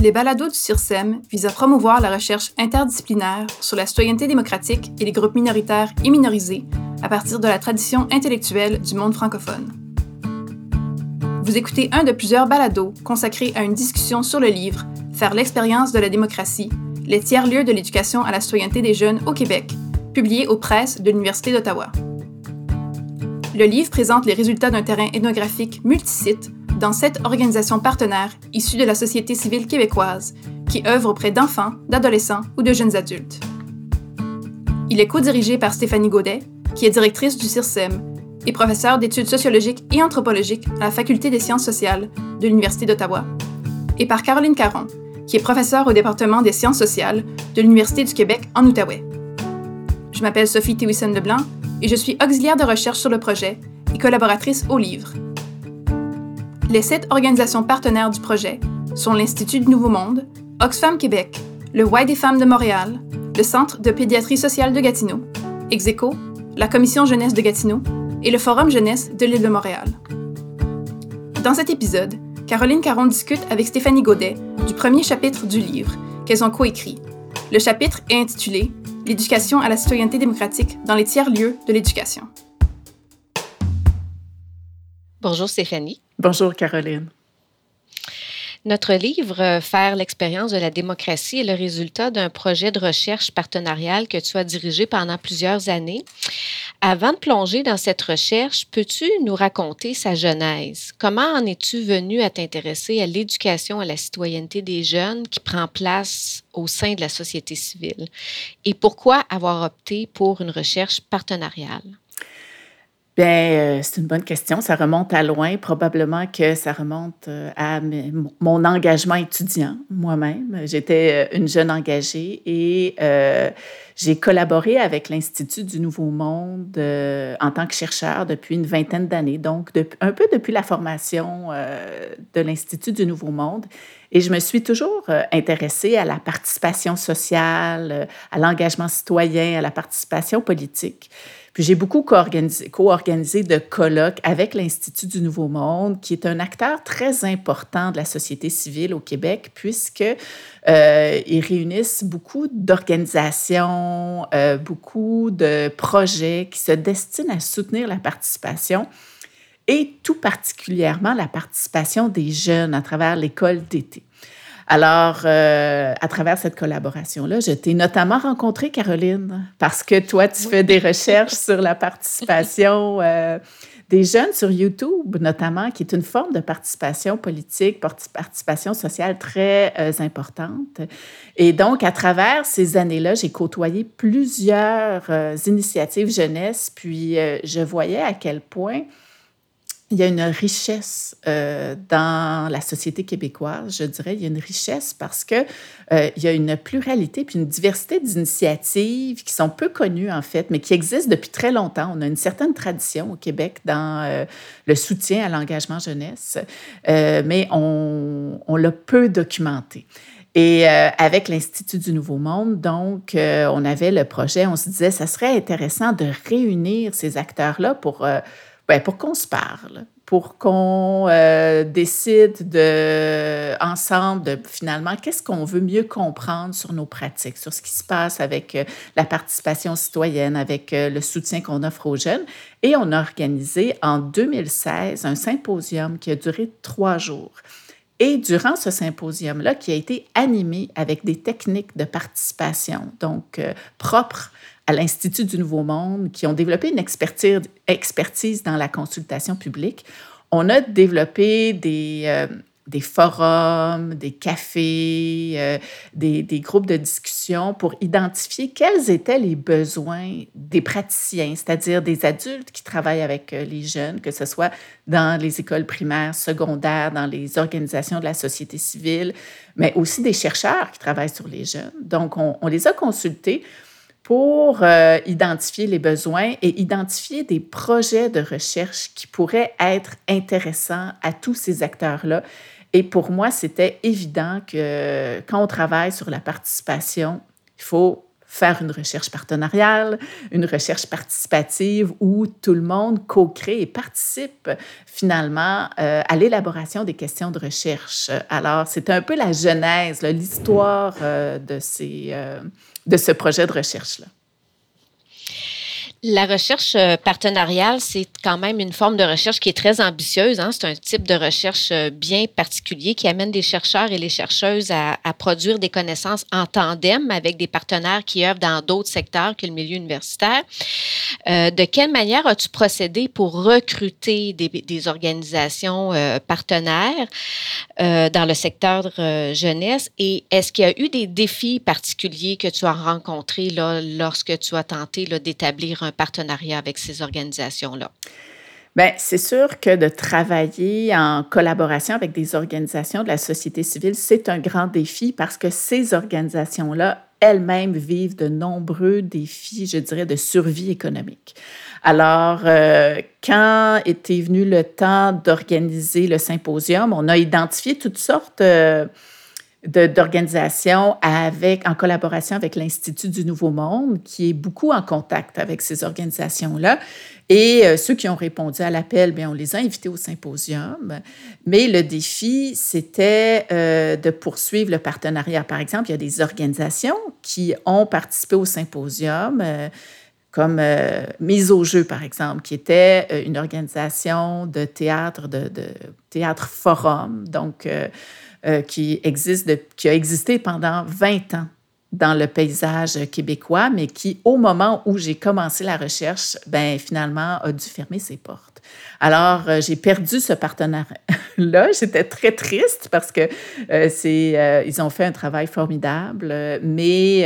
Les balados du CIRSEM visent à promouvoir la recherche interdisciplinaire sur la citoyenneté démocratique et les groupes minoritaires et minorisés à partir de la tradition intellectuelle du monde francophone. Vous écoutez un de plusieurs balados consacrés à une discussion sur le livre Faire l'expérience de la démocratie, les tiers-lieux de l'éducation à la citoyenneté des jeunes au Québec, publié aux presses de l'Université d'Ottawa. Le livre présente les résultats d'un terrain ethnographique multisite dans sept organisations partenaires issues de la société civile québécoise qui œuvrent auprès d'enfants, d'adolescents ou de jeunes adultes. Il est co-dirigé par Stéphanie Gaudet, qui est directrice du CIRSEM et professeure d'études sociologiques et anthropologiques à la Faculté des sciences sociales de l'Université d'Ottawa, et par Caroline Caron, qui est professeure au département des sciences sociales de l'Université du Québec en Outaouais. Je m'appelle Sophie Tewison Leblanc et je suis auxiliaire de recherche sur le projet et collaboratrice au livre. Les sept organisations partenaires du projet sont l'Institut du Nouveau Monde, Oxfam Québec, le Y des femmes de Montréal, le Centre de pédiatrie sociale de Gatineau, Execo, la Commission jeunesse de Gatineau et le Forum jeunesse de l'île de Montréal. Dans cet épisode, Caroline Caron discute avec Stéphanie Godet du premier chapitre du livre qu'elles ont coécrit. Le chapitre est intitulé L'éducation à la citoyenneté démocratique dans les tiers-lieux de l'éducation. Bonjour Stéphanie. Bonjour Caroline. Notre livre euh, Faire l'expérience de la démocratie est le résultat d'un projet de recherche partenariale que tu as dirigé pendant plusieurs années. Avant de plonger dans cette recherche, peux-tu nous raconter sa genèse? Comment en es-tu venu à t'intéresser à l'éducation à la citoyenneté des jeunes qui prend place au sein de la société civile? Et pourquoi avoir opté pour une recherche partenariale? Bien, euh, c'est une bonne question. Ça remonte à loin. Probablement que ça remonte euh, à mon engagement étudiant moi-même. J'étais euh, une jeune engagée et j'ai collaboré avec l'Institut du Nouveau Monde en tant que chercheur depuis une vingtaine d'années, donc un peu depuis la formation de l'Institut du Nouveau Monde. Et je me suis toujours intéressée à la participation sociale, à l'engagement citoyen, à la participation politique j'ai beaucoup co-organisé, de colloques avec l'Institut du Nouveau Monde, qui est un acteur très important de la société civile au Québec, puisque euh, réunissent beaucoup d'organisations, euh, beaucoup de projets qui se destinent à soutenir la participation et tout particulièrement la participation des jeunes à travers l'école d'été. Alors, euh, à travers cette collaboration-là, je t'ai notamment rencontré, Caroline, parce que toi, tu fais des recherches sur la participation euh, des jeunes sur YouTube, notamment, qui est une forme de participation politique, participation sociale très euh, importante. Et donc, à travers ces années-là, j'ai côtoyé plusieurs initiatives jeunesse, puis je voyais à quel point il y a une richesse euh, dans la société québécoise, je dirais. Il y a une richesse parce que euh, il y a une pluralité puis une diversité d'initiatives qui sont peu connues en fait, mais qui existent depuis très longtemps. On a une certaine tradition au Québec dans euh, le soutien à l'engagement jeunesse, mais on, on l'a peu documenté. Et avec l'Institut du Nouveau Monde, donc, on avait le projet, on se disait, ça serait intéressant de réunir ces acteurs-là pour ben, pour qu'on se parle, pour qu'on euh, décide de, ensemble de finalement qu'est-ce qu'on veut mieux comprendre sur nos pratiques, sur ce qui se passe avec euh, la participation citoyenne, avec euh, le soutien qu'on offre aux jeunes. Et on a organisé en 2016 un symposium qui a duré trois jours. Et durant ce symposium-là, qui a été animé avec des techniques de participation, donc propres à l'Institut du Nouveau Monde qui ont développé une expertise, expertise dans la consultation publique. On a développé des, euh, des forums, des cafés, euh, des, des, groupes de discussion pour identifier quels étaient les besoins des praticiens, c'est-à-dire des adultes qui travaillent avec euh, les jeunes, que ce soit dans les écoles primaires, secondaires, dans les organisations de la société civile, mais aussi des chercheurs qui travaillent sur les jeunes. Donc, on, on les a consultés pour euh, identifier les besoins et identifier des projets de recherche qui pourraient être intéressants à tous ces acteurs-là. Et pour moi, c'était évident que quand on travaille sur la participation, il faut faire une recherche partenariale, une recherche participative où tout le monde co-crée et participe finalement euh, à l'élaboration des questions de recherche. Alors, c'est un peu la genèse, l'histoire euh, de, euh, de ce projet de recherche-là. La recherche euh, partenariale, c'est quand même une forme de recherche qui est très ambitieuse. Hein. C'est un type de recherche euh, bien particulier qui amène des chercheurs et les chercheuses à, produire des connaissances en tandem avec des partenaires qui œuvrent dans d'autres secteurs que le milieu universitaire. Euh, de quelle manière as-tu procédé pour recruter des, organisations partenaires dans le secteur jeunesse? Et est-ce qu'il y a eu des défis particuliers que tu as rencontrés lorsque tu as tenté d'établir un un partenariat avec ces organisations-là? Bien, c'est sûr que de travailler en collaboration avec des organisations de la société civile, c'est un grand défi parce que ces organisations-là elles-mêmes vivent de nombreux défis, je dirais, de survie économique. Alors, euh, quand était venu le temps d'organiser le symposium, on a identifié toutes sortes euh, d'organisation avec, en collaboration avec l'Institut du Nouveau Monde, qui est beaucoup en contact avec ces organisations-là. Et euh, ceux qui ont répondu à l'appel, bien, on les a invités au symposium. Mais le défi, c'était euh, de poursuivre le partenariat. Par exemple, il y a des organisations qui ont participé au symposium. Euh, comme Mise au jeu, par exemple, qui était une organisation de théâtre, de, de théâtre forum. Donc, euh, qui, a existé pendant 20 ans dans le paysage québécois, mais qui, au moment où j'ai commencé la recherche, ben, finalement, a dû fermer ses portes. Alors, euh, j'ai perdu ce partenaire-là. J'étais très triste parce que euh, c'est, ils ont fait un travail formidable. Mais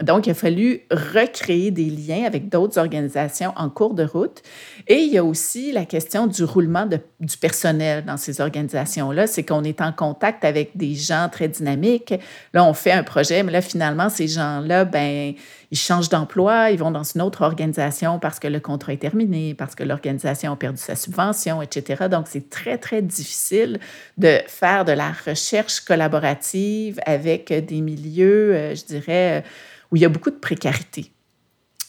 donc, il a fallu recréer des liens avec d'autres organisations en cours de route. Et il y a aussi la question du roulement du personnel dans ces organisations-là. C'est qu'on est en contact avec des gens très dynamiques. Là, on fait un projet, mais là, finalement, ces gens-là, ben, ils changent d'emploi, ils vont dans une autre organisation parce que le contrat est terminé, parce que l'organisation a perdu sa subvention, etc. Donc, c'est très, très difficile de faire de la recherche collaborative avec des milieux, euh, je dirais, où il y a beaucoup de précarité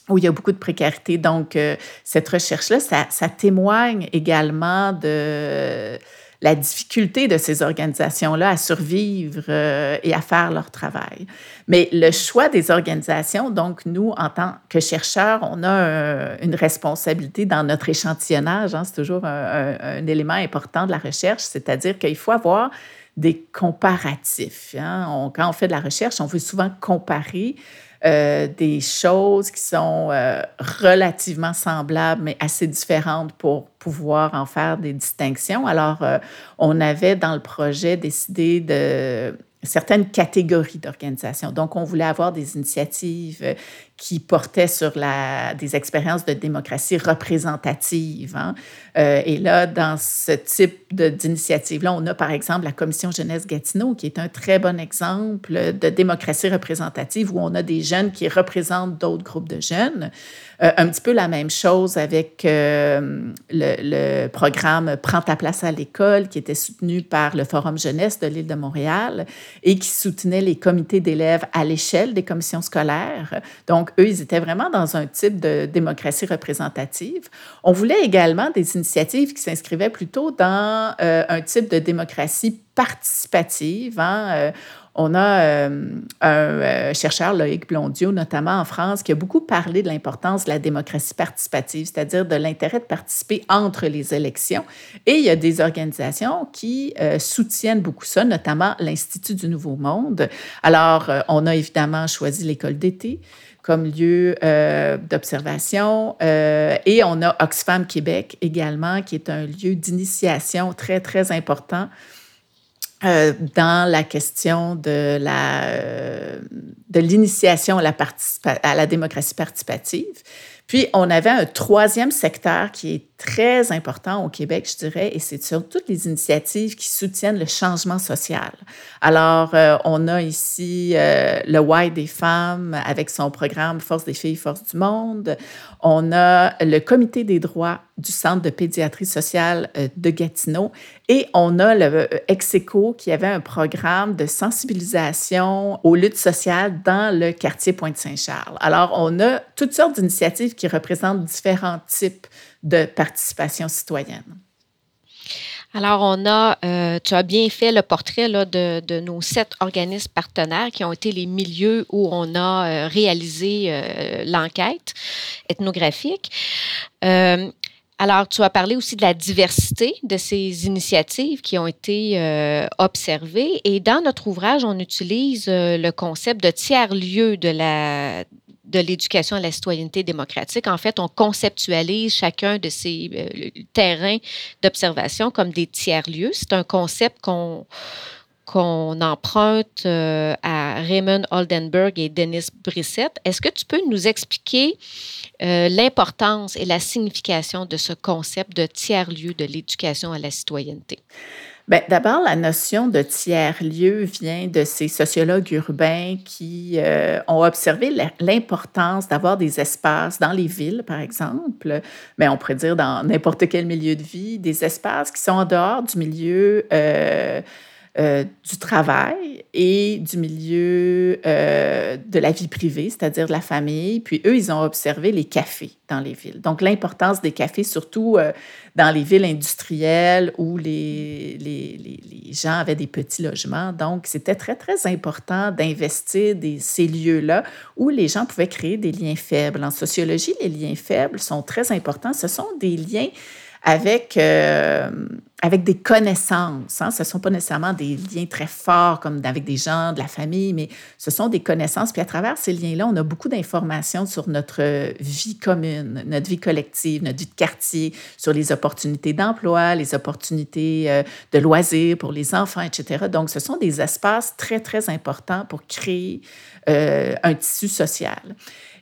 où il y a beaucoup de précarité. Donc, euh, cette recherche-là, ça, ça, témoigne également de la difficulté de ces organisations-là à survivre euh, et à faire leur travail. Mais le choix des organisations, donc nous, en tant que chercheurs, on a une responsabilité dans notre échantillonnage. Hein, c'est toujours un, élément important de la recherche, c'est-à-dire qu'il faut avoir des comparatifs. Hein. Quand on fait de la recherche, on veut souvent comparer euh, des choses qui sont euh, relativement semblables, mais assez différentes pour pouvoir en faire des distinctions. Alors, euh, on avait dans le projet décidé de certaines catégories d'organisations. Donc, on voulait avoir des initiatives qui portaient sur la, des expériences de démocratie représentative. Hein. Euh, et là, dans ce type d'initiative-là, on a par exemple la Commission Jeunesse Gatineau, qui est un très bon exemple de démocratie représentative où on a des jeunes qui représentent d'autres groupes de jeunes. Euh, un petit peu la même chose avec le, le, programme Prends ta place à l'école, qui était soutenu par le Forum Jeunesse de l'île de Montréal et qui soutenait les comités d'élèves à l'échelle des commissions scolaires. Donc, eux, ils étaient vraiment dans un type de démocratie représentative. On voulait également des initiatives qui s'inscrivaient plutôt dans euh, un type de démocratie participative. Hein. Euh, on a euh, un chercheur, Loïc Blondiot, notamment en France, qui a beaucoup parlé de l'importance de la démocratie participative, c'est-à-dire de l'intérêt de participer entre les élections. Et il y a des organisations qui soutiennent beaucoup ça, notamment l'Institut du Nouveau Monde. Alors, on a évidemment choisi l'école d'été comme lieu d'observation. et on a Oxfam Québec également, qui est un lieu d'initiation très, très important euh, dans la question de la euh, de l'initiation à la, à la démocratie participative. Puis, on avait un troisième secteur qui est très important au Québec, je dirais, et c'est sur toutes les initiatives qui soutiennent le changement social. Alors, euh, on a ici euh, le Y des femmes avec son programme Force des filles, Force du monde. On a le Comité des droits du Centre de pédiatrie sociale euh, de Gatineau et on a le Execo qui avait un programme de sensibilisation aux luttes sociales dans le quartier Pointe-Saint-Charles. Alors, on a toutes sortes d'initiatives qui représentent différents types de participation citoyenne. Alors, on a, euh, tu as bien fait le portrait là, de, de, nos sept organismes partenaires qui ont été les milieux où on a euh, réalisé euh, l'enquête ethnographique. alors, tu as parlé aussi de la diversité de ces initiatives qui ont été observées. Et dans notre ouvrage, on utilise le concept de tiers-lieu de la, de l'éducation à la citoyenneté démocratique. En fait, on conceptualise chacun de ces euh, terrains d'observation comme des tiers-lieux. C'est un concept qu'on qu'on emprunte euh, à Raymond Oldenburg et Dennis Brissett. Est-ce que tu peux nous expliquer euh, l'importance et la signification de ce concept de tiers-lieu de l'éducation à la citoyenneté? Bien, d'abord, la notion de tiers-lieu vient de ces sociologues urbains qui euh, ont observé l'importance d'avoir des espaces dans les villes, par exemple, mais on pourrait dire dans n'importe quel milieu de vie, des espaces qui sont en dehors du milieu euh, euh, du travail et du milieu euh, de la vie privée, c'est-à-dire de la famille. Puis eux, ils ont observé les cafés dans les villes. Donc l'importance des cafés, surtout euh, dans les villes industrielles où les, les, les, gens avaient des petits logements. Donc c'était très, très important d'investir des, ces lieux-là où les gens pouvaient créer des liens faibles. En sociologie, les liens faibles sont très importants. Ce sont des liens avec, euh, avec des connaissances. Hein. Ce ne sont pas nécessairement des liens très forts comme avec des gens de la famille, mais ce sont des connaissances. Puis à travers ces liens-là, on a beaucoup d'informations sur notre vie commune, notre vie collective, notre vie de quartier, sur les opportunités d'emploi, les opportunités euh, de loisirs pour les enfants, etc. Donc, ce sont des espaces très, très importants pour créer euh, un tissu social.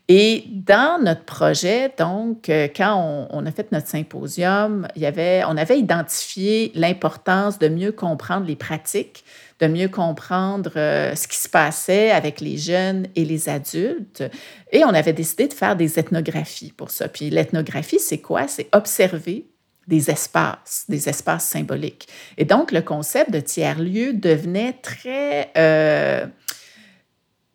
Et dans notre projet, donc, euh, quand on, a fait notre symposium, il y avait, on avait identifié l'importance de mieux comprendre les pratiques, de mieux comprendre euh, ce qui se passait avec les jeunes et les adultes. Et on avait décidé de faire des ethnographies pour ça. Puis l'ethnographie, c'est quoi? C'est observer des espaces, des espaces symboliques. Et donc, le concept de tiers-lieu devenait très... Euh,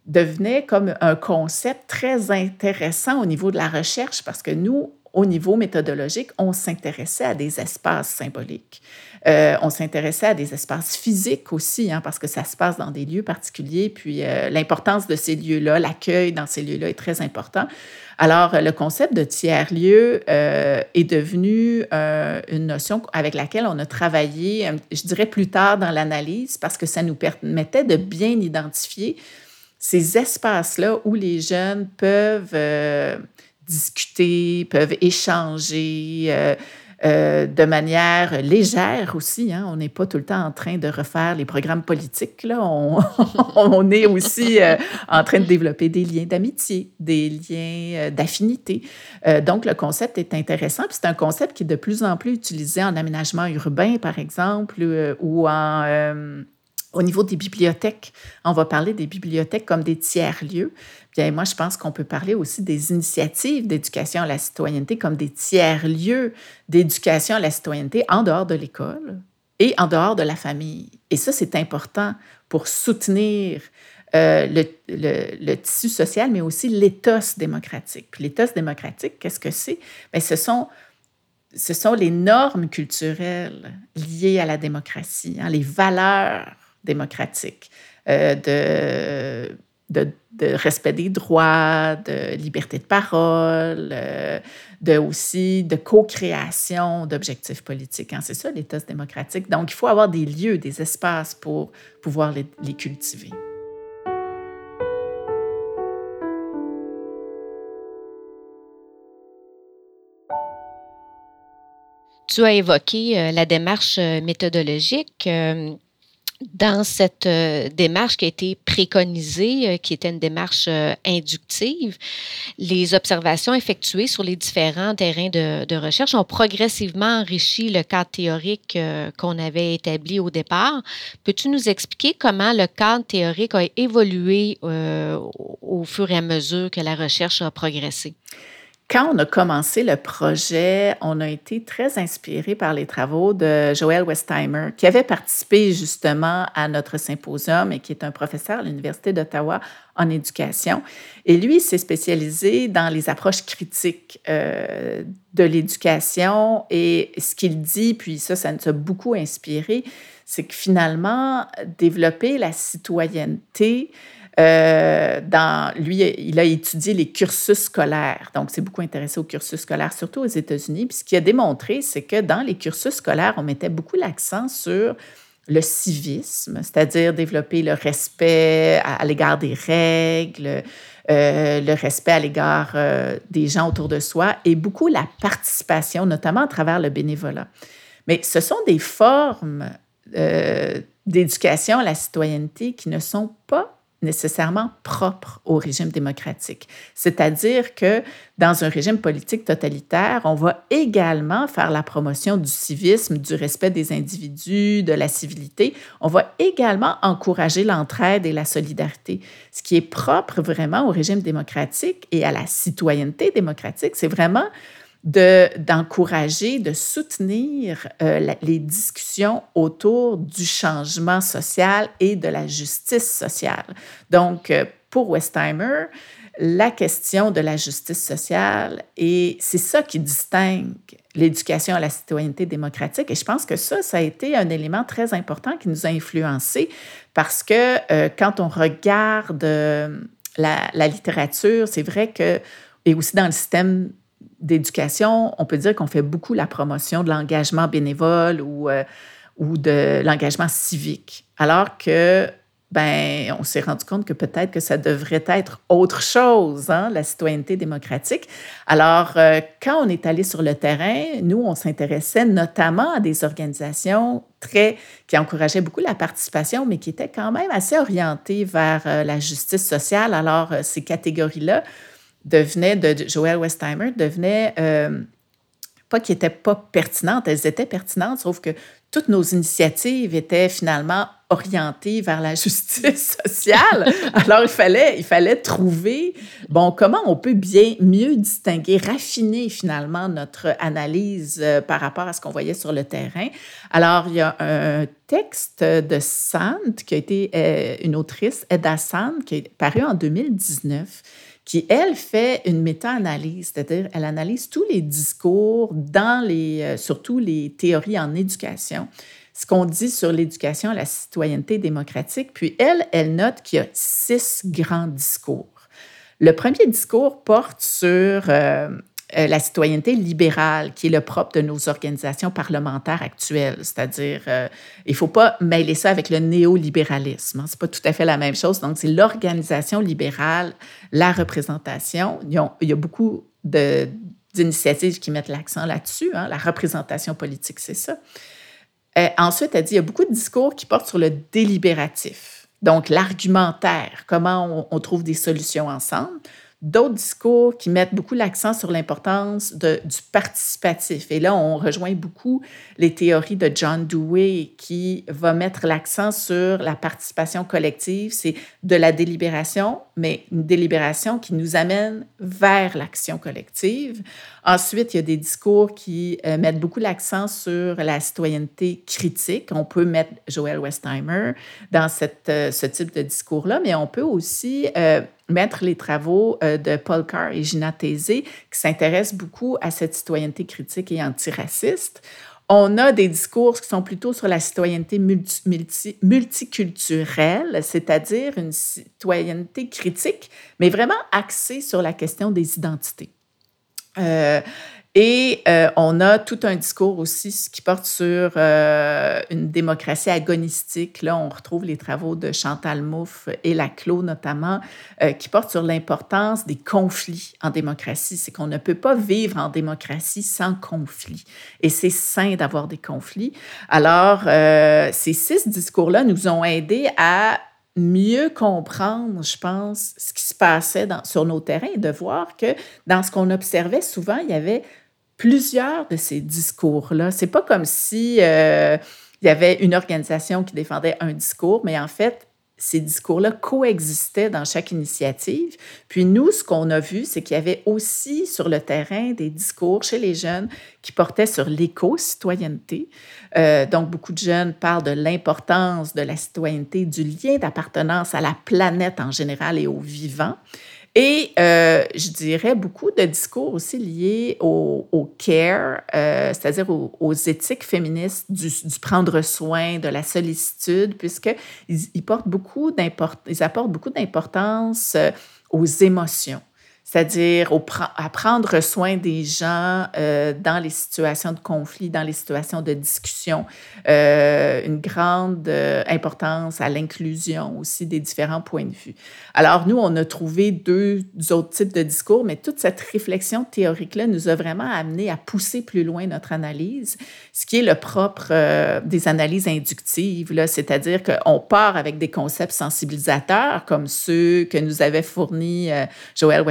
devenait comme un concept très intéressant au niveau de la recherche parce que nous, au niveau méthodologique, on s'intéressait à des espaces symboliques. Euh, on s'intéressait à des espaces physiques aussi, hein, parce que ça se passe dans des lieux particuliers. Puis euh, l'importance de ces lieux-là, l'accueil dans ces lieux-là est très important. Alors, le concept de tiers-lieu euh, est devenu une notion avec laquelle on a travaillé, je dirais, plus tard dans l'analyse, parce que ça nous permettait de bien identifier ces espaces-là où les jeunes peuvent euh, discuter, peuvent échanger euh, euh, de manière légère aussi. Hein. On n'est pas tout le temps en train de refaire les programmes politiques. Là. On, est aussi en train de développer des liens d'amitié, des liens d'affinité. donc, le concept est intéressant. C'est un concept qui est de plus en plus utilisé en aménagement urbain, par exemple, ou en au niveau des bibliothèques, on va parler des bibliothèques comme des tiers-lieux. Bien, moi, je pense qu'on peut parler aussi des initiatives d'éducation à la citoyenneté comme des tiers-lieux d'éducation à la citoyenneté en dehors de l'école et en dehors de la famille. Et ça, c'est important pour soutenir euh, le, tissu social, mais aussi l'éthos démocratique. Puis l'éthos démocratique, qu'est-ce que c'est? Bien, ce sont ce sont les normes culturelles liées à la démocratie, hein, les valeurs démocratique, euh, de, de, respect des droits, de liberté de parole, euh, de aussi de co-création d'objectifs politiques. Hein. C'est ça l'État démocratique. Donc, il faut avoir des lieux, des espaces pour pouvoir les, les cultiver. Tu as évoqué euh, la démarche méthodologique. Dans cette euh, démarche qui a été préconisée, euh, qui était une démarche euh, inductive, les observations effectuées sur les différents terrains de, de recherche ont progressivement enrichi le cadre théorique qu'on avait établi au départ. Peux-tu nous expliquer comment le cadre théorique a évolué au fur et à mesure que la recherche a progressé? Quand on a commencé le projet, on a été très inspiré par les travaux de Joël Westheimer, qui avait participé justement à notre symposium et qui est un professeur à l'Université d'Ottawa en éducation. Et lui s'est spécialisé dans les approches critiques euh, de l'éducation. Et ce qu'il dit, puis ça, ça nous a beaucoup inspiré, c'est que finalement, développer la citoyenneté, euh, dans, lui, il a étudié les cursus scolaires. Donc, c'est beaucoup intéressé aux cursus scolaires, surtout aux États-Unis. Puis, ce qu'il a démontré, c'est que dans les cursus scolaires, on mettait beaucoup l'accent sur le civisme, c'est-à-dire développer le respect à, l'égard des règles, euh, le respect à l'égard euh, des gens autour de soi et beaucoup la participation, notamment à travers le bénévolat. Mais ce sont des formes d'éducation à la citoyenneté qui ne sont pas nécessairement propre au régime démocratique. C'est-à-dire que dans un régime politique totalitaire, on va également faire la promotion du civisme, du respect des individus, de la civilité. On va également encourager l'entraide et la solidarité. Ce qui est propre vraiment au régime démocratique et à la citoyenneté démocratique, c'est vraiment d'encourager, de, soutenir euh, les discussions autour du changement social et de la justice sociale. Donc, euh, pour Westheimer, la question de la justice sociale, et c'est ça qui distingue l'éducation à la citoyenneté démocratique. Et je pense que ça, ça a été un élément très important qui nous a influencés parce que euh, quand on regarde la, la littérature, c'est vrai que, et aussi dans le système d'éducation, on peut dire qu'on fait beaucoup la promotion de l'engagement bénévole ou, euh, ou de l'engagement civique, alors que ben, on s'est rendu compte que peut-être que ça devrait être autre chose, hein, la citoyenneté démocratique. Alors, euh, quand on est allé sur le terrain, nous, on s'intéressait notamment à des organisations très, qui encourageaient beaucoup la participation, mais qui étaient quand même assez orientées vers euh, la justice sociale. Alors, ces catégories-là, devenaient, de Joël Westheimer, devenaient, euh, pas qu'elles n'étaient pas pertinentes, elles étaient pertinentes, sauf que toutes nos initiatives étaient finalement orientées vers la justice sociale. Alors, il fallait, il fallait trouver, bon, comment on peut bien mieux distinguer, raffiner finalement notre analyse euh, par rapport à ce qu'on voyait sur le terrain. Alors, il y a un texte de Sand, qui a été euh, une autrice, Edda Sand, qui est paru en 2019, qui, elle, fait une méta-analyse, c'est-à-dire elle analyse tous les discours dans les, euh, surtout les théories en éducation, ce qu'on dit sur l'éducation la citoyenneté démocratique. Puis elle, elle note qu'il y a six grands discours. Le premier discours porte sur euh, euh, la citoyenneté libérale, qui est le propre de nos organisations parlementaires actuelles. C'est-à-dire, euh, il ne faut pas mêler ça avec le néolibéralisme. Hein. Ce n'est pas tout à fait la même chose. Donc, c'est l'organisation libérale, la représentation. Il y a, beaucoup d'initiatives qui mettent l'accent là-dessus. Hein. La représentation politique, c'est ça. Euh, ensuite, elle dit, il y a beaucoup de discours qui portent sur le délibératif. Donc, l'argumentaire, comment on trouve des solutions ensemble d'autres discours qui mettent beaucoup l'accent sur l'importance du participatif. Et là, on rejoint beaucoup les théories de John Dewey qui va mettre l'accent sur la participation collective. C'est de la délibération, mais une délibération qui nous amène vers l'action collective. Ensuite, il y a des discours qui euh, mettent beaucoup l'accent sur la citoyenneté critique. On peut mettre Joël Westheimer dans cette, euh, ce type de discours-là, mais on peut aussi euh, mettre les travaux de Paul Carr et Gina Thésée qui s'intéressent beaucoup à cette citoyenneté critique et antiraciste. On a des discours qui sont plutôt sur la citoyenneté multiculturelle, c'est-à-dire une citoyenneté critique, mais vraiment axée sur la question des identités. Euh, Et euh, on a tout un discours aussi qui porte sur euh, une démocratie agonistique. Là, on retrouve les travaux de Chantal Mouffe et Laclos notamment, euh, qui portent sur l'importance des conflits en démocratie. C'est qu'on ne peut pas vivre en démocratie sans conflit. Et c'est sain d'avoir des conflits. Alors, ces six discours-là nous ont aidés à mieux comprendre, je pense, ce qui se passait sur nos terrains et de voir que dans ce qu'on observait souvent, il y avait plusieurs de ces discours-là. C'est pas comme si euh, il y avait une organisation qui défendait un discours, mais en fait, ces discours-là coexistaient dans chaque initiative. Puis nous, ce qu'on a vu, c'est qu'il y avait aussi sur le terrain des discours chez les jeunes qui portaient sur l'éco-citoyenneté. Euh, donc, beaucoup de jeunes parlent de l'importance de la citoyenneté, du lien d'appartenance à la planète en général et aux vivants. Et euh, je dirais beaucoup de discours aussi liés au, care, euh, c'est-à-dire aux, éthiques féministes du, prendre soin, de la sollicitude, puisqu'ils ils beaucoup apportent beaucoup d'importance euh, aux émotions c'est-à-dire à prendre soin des gens euh, dans les situations de conflit, dans les situations de discussion, euh, une grande euh, importance à l'inclusion aussi des différents points de vue. Alors nous, on a trouvé deux autres types de discours, mais toute cette réflexion théorique-là nous a vraiment amené à pousser plus loin notre analyse, ce qui est le propre des analyses inductives, c'est-à-dire qu'on part avec des concepts sensibilisateurs comme ceux que nous avait fournis Joël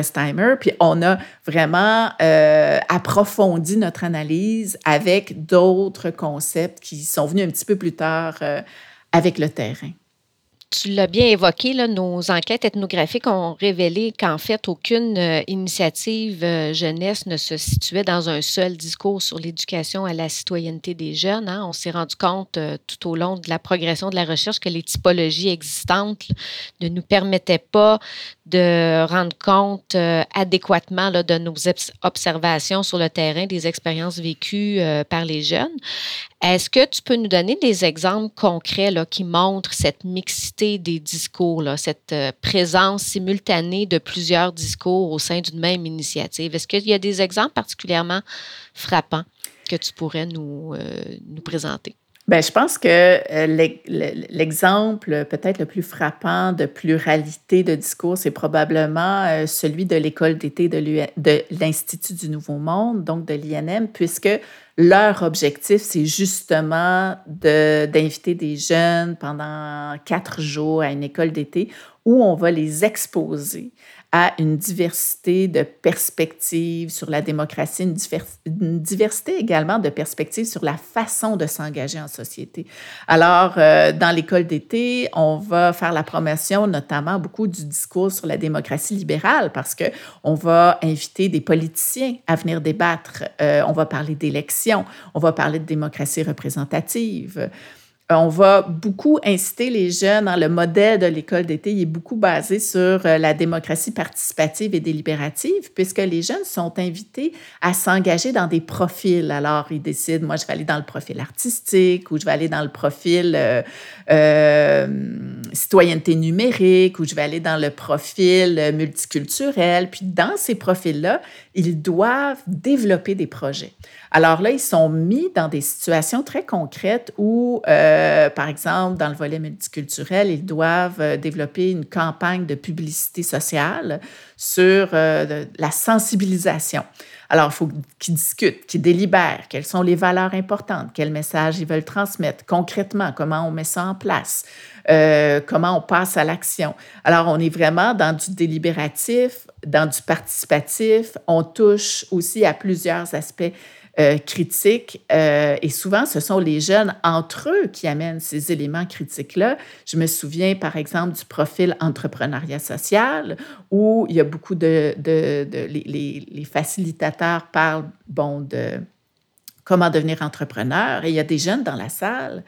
Puis on a vraiment euh, approfondi notre analyse avec d'autres concepts qui sont venus un petit peu plus tard euh, avec le terrain tu l'as bien évoqué, nos enquêtes ethnographiques ont révélé qu'en fait, aucune euh, initiative euh, jeunesse ne se situait dans un seul discours sur l'éducation à la citoyenneté des jeunes. Hein. On s'est rendu compte euh, tout au long de la progression de la recherche que les typologies existantes ne nous permettaient pas de rendre compte adéquatement de nos observations sur le terrain des expériences vécues par les jeunes. Est-ce que tu peux nous donner des exemples concrets qui montrent cette mixité des discours, cette euh, présence simultanée de plusieurs discours au sein d'une même initiative? Est-ce qu'il y a des exemples particulièrement frappants que tu pourrais nous, euh, nous présenter? Bien, je pense que euh, l'exemple peut-être le plus frappant de pluralité de discours, c'est probablement celui de l'école d'été de l'Institut du Nouveau Monde, donc de l'INM, puisque leur objectif, c'est justement d'inviter des jeunes pendant quatre jours à une école d'été où on va les exposer à une diversité de perspectives sur la démocratie, une, diversité également de perspectives sur la façon de s'engager en société. Alors, euh, dans l'école d'été, on va faire la promotion notamment beaucoup du discours sur la démocratie libérale parce que on va inviter des politiciens à venir débattre. Euh, on va parler d'élections, on va parler de démocratie représentative. Euh, on va beaucoup inciter les jeunes. dans le modèle de l'école d'été est beaucoup basé sur euh, la démocratie participative et délibérative, puisque les jeunes sont invités à s'engager dans des profils. Alors, ils décident, moi, je vais aller dans le profil artistique ou je vais aller dans le profil euh, citoyenneté numérique ou je vais aller dans le profil multiculturel. Puis, dans ces profils-là, ils doivent développer des projets. Alors là, ils sont mis dans des situations très concrètes où, par exemple, dans le volet multiculturel, ils doivent euh, développer une campagne de publicité sociale sur euh, la sensibilisation. Alors, il faut qu'ils discutent, qu'ils délibèrent, quelles sont les valeurs importantes, quels messages ils veulent transmettre concrètement, comment on met ça en place, comment on passe à l'action. Alors, on est vraiment dans du délibératif, dans du participatif. On touche aussi à plusieurs aspects euh, critiques. Euh, et souvent, ce sont les jeunes entre eux qui amènent ces éléments critiques-là. Je me souviens, par exemple, du profil entrepreneuriat social, où il y a beaucoup de... les, les, facilitateurs parlent, bon, de comment devenir entrepreneur. Et il y a des jeunes dans la salle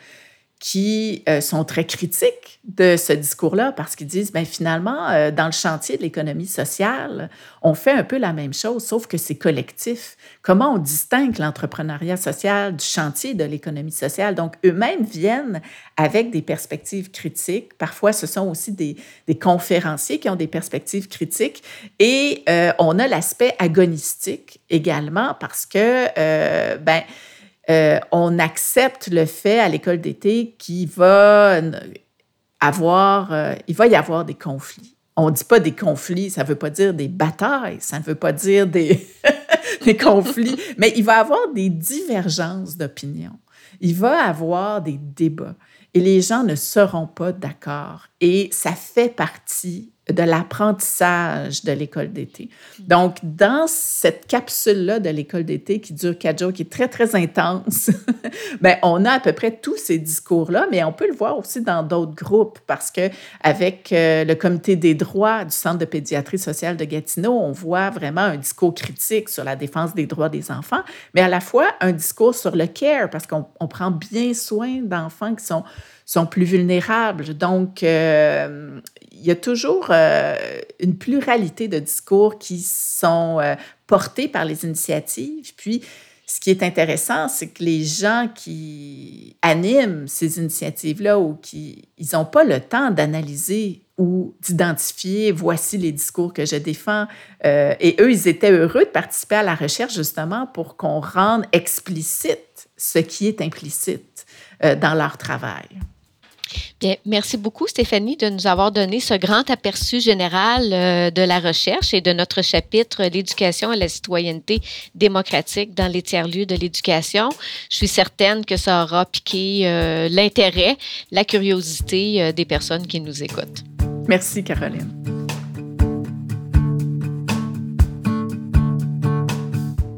qui euh, sont très critiques de ce discours-là parce qu'ils disent, ben finalement, euh, dans le chantier de l'économie sociale, on fait un peu la même chose, sauf que c'est collectif. Comment on distingue l'entrepreneuriat social du chantier de l'économie sociale? Donc, eux-mêmes viennent avec des perspectives critiques. Parfois, ce sont aussi des, conférenciers qui ont des perspectives critiques. Et euh, on a l'aspect agonistique également parce que, ben, euh, on accepte le fait à l'école d'été qu'il va avoir, euh, il va y avoir des conflits. On ne dit pas des conflits, ça ne veut pas dire des batailles, ça ne veut pas dire des, des conflits, mais il va y avoir des divergences d'opinion. Il va y avoir des débats et les gens ne seront pas d'accord. Et ça fait partie de l'apprentissage de l'école d'été. Donc, dans cette capsule-là de l'école d'été qui dure quatre jours, qui est très, très intense, ben, on a à peu près tous ces discours-là, mais on peut le voir aussi dans d'autres groupes parce que avec euh, le comité des droits du Centre de pédiatrie sociale de Gatineau, on voit vraiment un discours critique sur la défense des droits des enfants, mais à la fois un discours sur le care parce qu'on prend bien soin d'enfants qui sont sont plus vulnérables. Donc, euh, il y a toujours euh, une pluralité de discours qui sont euh, portés par les initiatives. Puis, ce qui est intéressant, c'est que les gens qui animent ces initiatives-là ou qui ils n'ont pas le temps d'analyser ou d'identifier voici les discours que je défends. et eux, ils étaient heureux de participer à la recherche justement pour qu'on rende explicite ce qui est implicite dans leur travail. Bien, merci beaucoup, Stéphanie, de nous avoir donné ce grand aperçu général euh, de la recherche et de notre chapitre L'éducation et la citoyenneté démocratique dans les tiers-lieux de l'éducation. Je suis certaine que ça aura piqué euh, l'intérêt, la curiosité euh, des personnes qui nous écoutent. Merci, Caroline.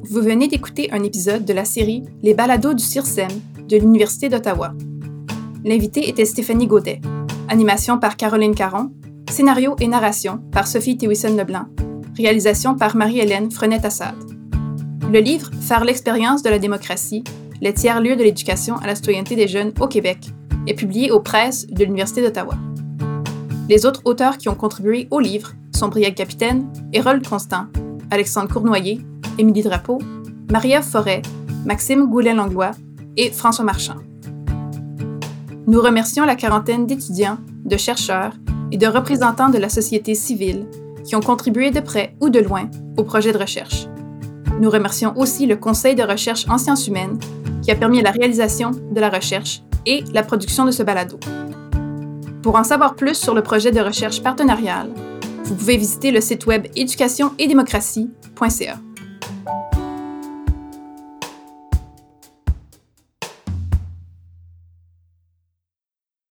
Vous venez d'écouter un épisode de la série Les balados du CIRSEM de l'Université d'Ottawa. L'invité était Stéphanie Gaudet. Animation par Caroline Caron. Scénario et narration par Sophie Théwison-Leblanc. Réalisation par Marie-Hélène Frenette-Assad. Le livre Faire l'expérience de la démocratie, les tiers-lieux de l'éducation à la citoyenneté des jeunes au Québec est publié aux presses de l'Université d'Ottawa. Les autres auteurs qui ont contribué au livre sont Briac Capitaine, Hérold Constant, Alexandre Cournoyer, Émilie Drapeau, Maria Forêt, Maxime Goulet-Langlois et François Marchand. Nous remercions la quarantaine d'étudiants, de chercheurs et de représentants de la société civile qui ont contribué de près ou de loin au projet de recherche. Nous remercions aussi le Conseil de recherche en sciences humaines qui a permis la réalisation de la recherche et la production de ce balado. Pour en savoir plus sur le projet de recherche partenariale, vous pouvez visiter le site web éducation et.